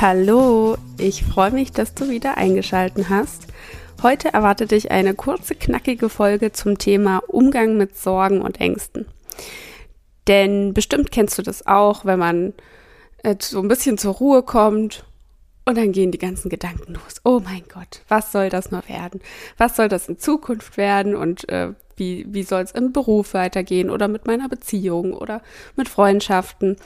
Hallo, ich freue mich, dass du wieder eingeschalten hast. Heute erwartet dich eine kurze, knackige Folge zum Thema Umgang mit Sorgen und Ängsten. Denn bestimmt kennst du das auch, wenn man äh, so ein bisschen zur Ruhe kommt und dann gehen die ganzen Gedanken los. Oh mein Gott, was soll das nur werden? Was soll das in Zukunft werden? Und äh, wie, wie soll es im Beruf weitergehen oder mit meiner Beziehung oder mit Freundschaften?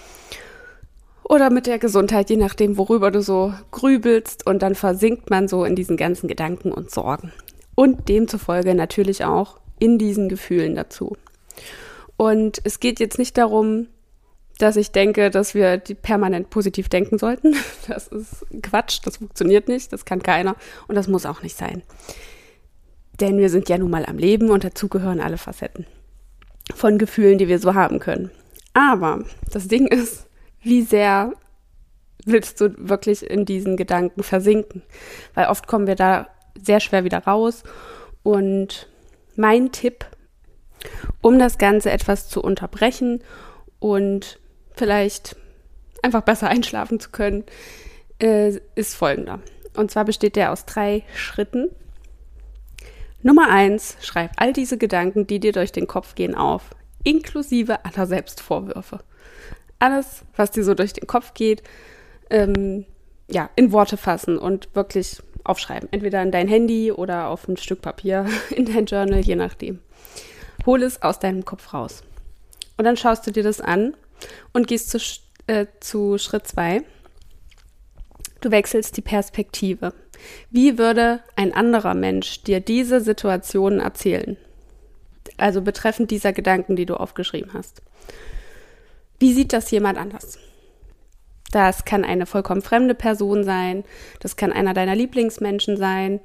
Oder mit der Gesundheit, je nachdem, worüber du so grübelst. Und dann versinkt man so in diesen ganzen Gedanken und Sorgen. Und demzufolge natürlich auch in diesen Gefühlen dazu. Und es geht jetzt nicht darum, dass ich denke, dass wir permanent positiv denken sollten. Das ist Quatsch, das funktioniert nicht, das kann keiner und das muss auch nicht sein. Denn wir sind ja nun mal am Leben und dazu gehören alle Facetten von Gefühlen, die wir so haben können. Aber das Ding ist, wie sehr willst du wirklich in diesen Gedanken versinken? Weil oft kommen wir da sehr schwer wieder raus. Und mein Tipp, um das Ganze etwas zu unterbrechen und vielleicht einfach besser einschlafen zu können, äh, ist folgender. Und zwar besteht der aus drei Schritten. Nummer eins, schreib all diese Gedanken, die dir durch den Kopf gehen, auf, inklusive aller Selbstvorwürfe alles, was dir so durch den Kopf geht, ähm, ja, in Worte fassen und wirklich aufschreiben. Entweder in dein Handy oder auf ein Stück Papier, in dein Journal, je nachdem. Hol es aus deinem Kopf raus. Und dann schaust du dir das an und gehst zu, äh, zu Schritt zwei. Du wechselst die Perspektive. Wie würde ein anderer Mensch dir diese Situation erzählen? Also betreffend dieser Gedanken, die du aufgeschrieben hast. Wie sieht das jemand anders? Das kann eine vollkommen fremde Person sein, das kann einer deiner Lieblingsmenschen sein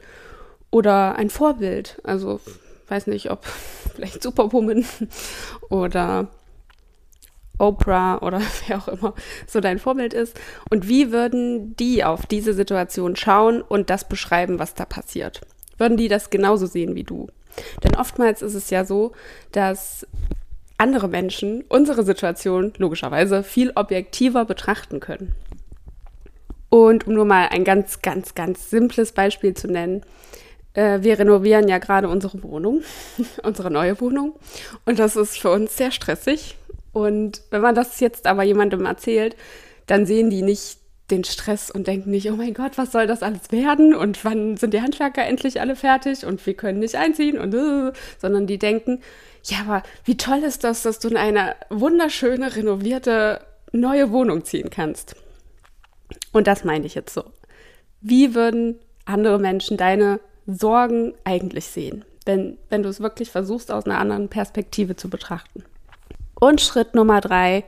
oder ein Vorbild. Also weiß nicht, ob vielleicht Superwoman oder Oprah oder wer auch immer so dein Vorbild ist. Und wie würden die auf diese Situation schauen und das beschreiben, was da passiert? Würden die das genauso sehen wie du? Denn oftmals ist es ja so, dass andere Menschen unsere Situation logischerweise viel objektiver betrachten können. Und um nur mal ein ganz, ganz, ganz simples Beispiel zu nennen, äh, wir renovieren ja gerade unsere Wohnung, unsere neue Wohnung. Und das ist für uns sehr stressig. Und wenn man das jetzt aber jemandem erzählt, dann sehen die nicht den Stress und denken nicht, oh mein Gott, was soll das alles werden und wann sind die Handwerker endlich alle fertig und wir können nicht einziehen und uh, sondern die denken, ja, aber wie toll ist das, dass du in eine wunderschöne, renovierte, neue Wohnung ziehen kannst. Und das meine ich jetzt so. Wie würden andere Menschen deine Sorgen eigentlich sehen, wenn, wenn du es wirklich versuchst, aus einer anderen Perspektive zu betrachten? Und Schritt Nummer drei,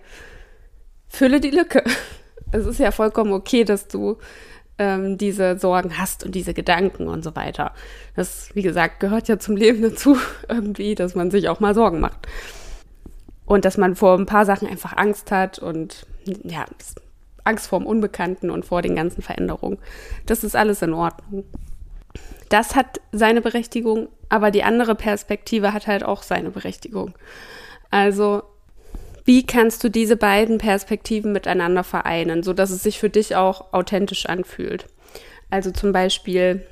fülle die Lücke. Es ist ja vollkommen okay, dass du ähm, diese Sorgen hast und diese Gedanken und so weiter. Das, wie gesagt, gehört ja zum Leben dazu, irgendwie, dass man sich auch mal Sorgen macht. Und dass man vor ein paar Sachen einfach Angst hat und ja, Angst vor dem Unbekannten und vor den ganzen Veränderungen. Das ist alles in Ordnung. Das hat seine Berechtigung, aber die andere Perspektive hat halt auch seine Berechtigung. Also wie kannst du diese beiden Perspektiven miteinander vereinen, sodass es sich für dich auch authentisch anfühlt? Also zum Beispiel,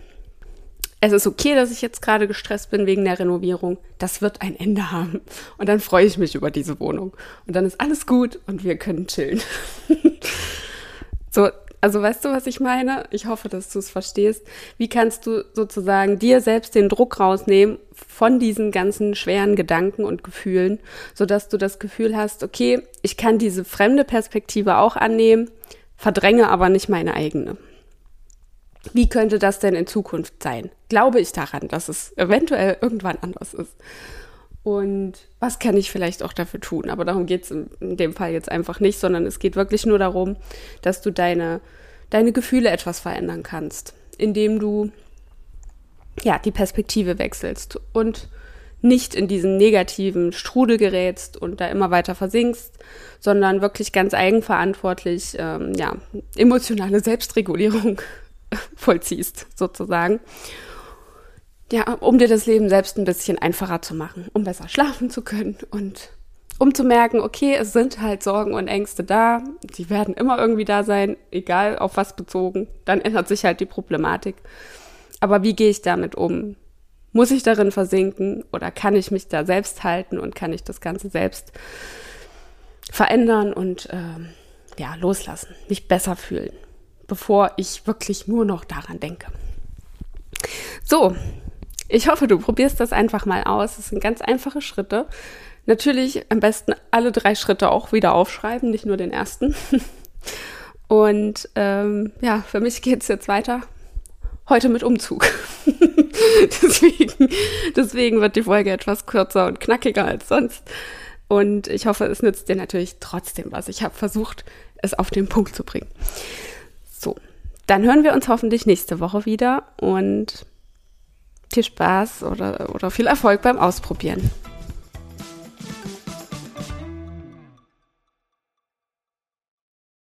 es ist okay, dass ich jetzt gerade gestresst bin wegen der Renovierung. Das wird ein Ende haben. Und dann freue ich mich über diese Wohnung. Und dann ist alles gut und wir können chillen. so, also weißt du, was ich meine? Ich hoffe, dass du es verstehst. Wie kannst du sozusagen dir selbst den Druck rausnehmen von diesen ganzen schweren Gedanken und Gefühlen, sodass du das Gefühl hast, okay, ich kann diese fremde Perspektive auch annehmen, verdränge aber nicht meine eigene. Wie könnte das denn in Zukunft sein? Glaube ich daran, dass es eventuell irgendwann anders ist? Und was kann ich vielleicht auch dafür tun? Aber darum geht es in, dem Fall jetzt einfach nicht, sondern es geht wirklich nur darum, dass du deine, deine Gefühle etwas verändern kannst, indem du ja die Perspektive wechselst und nicht in diesen negativen Strudel gerätst und da immer weiter versinkst, sondern wirklich ganz eigenverantwortlich ähm, ja, emotionale Selbstregulierung vollziehst, sozusagen ja, um dir das Leben selbst ein bisschen einfacher zu machen, um besser schlafen zu können und um zu merken, okay, es sind halt Sorgen und Ängste da, die werden immer irgendwie da sein, egal auf was bezogen, dann ändert sich halt die Problematik. Aber wie gehe ich damit um? Muss ich darin versinken oder kann ich mich da selbst halten und kann ich das Ganze selbst verändern und äh, ja, loslassen, mich besser fühlen, bevor ich wirklich nur noch daran denke. So, ich hoffe, du probierst das einfach mal aus. Es sind ganz einfache Schritte. Natürlich am besten alle drei Schritte auch wieder aufschreiben, nicht nur den ersten. Und ähm, ja, für mich geht es jetzt weiter. Heute mit Umzug. deswegen, deswegen wird die Folge etwas kürzer und knackiger als sonst. Und ich hoffe, es nützt dir natürlich trotzdem was. Ich habe versucht, es auf den Punkt zu bringen. So, dann hören wir uns hoffentlich nächste Woche wieder und viel Spaß oder, oder viel Erfolg beim Ausprobieren.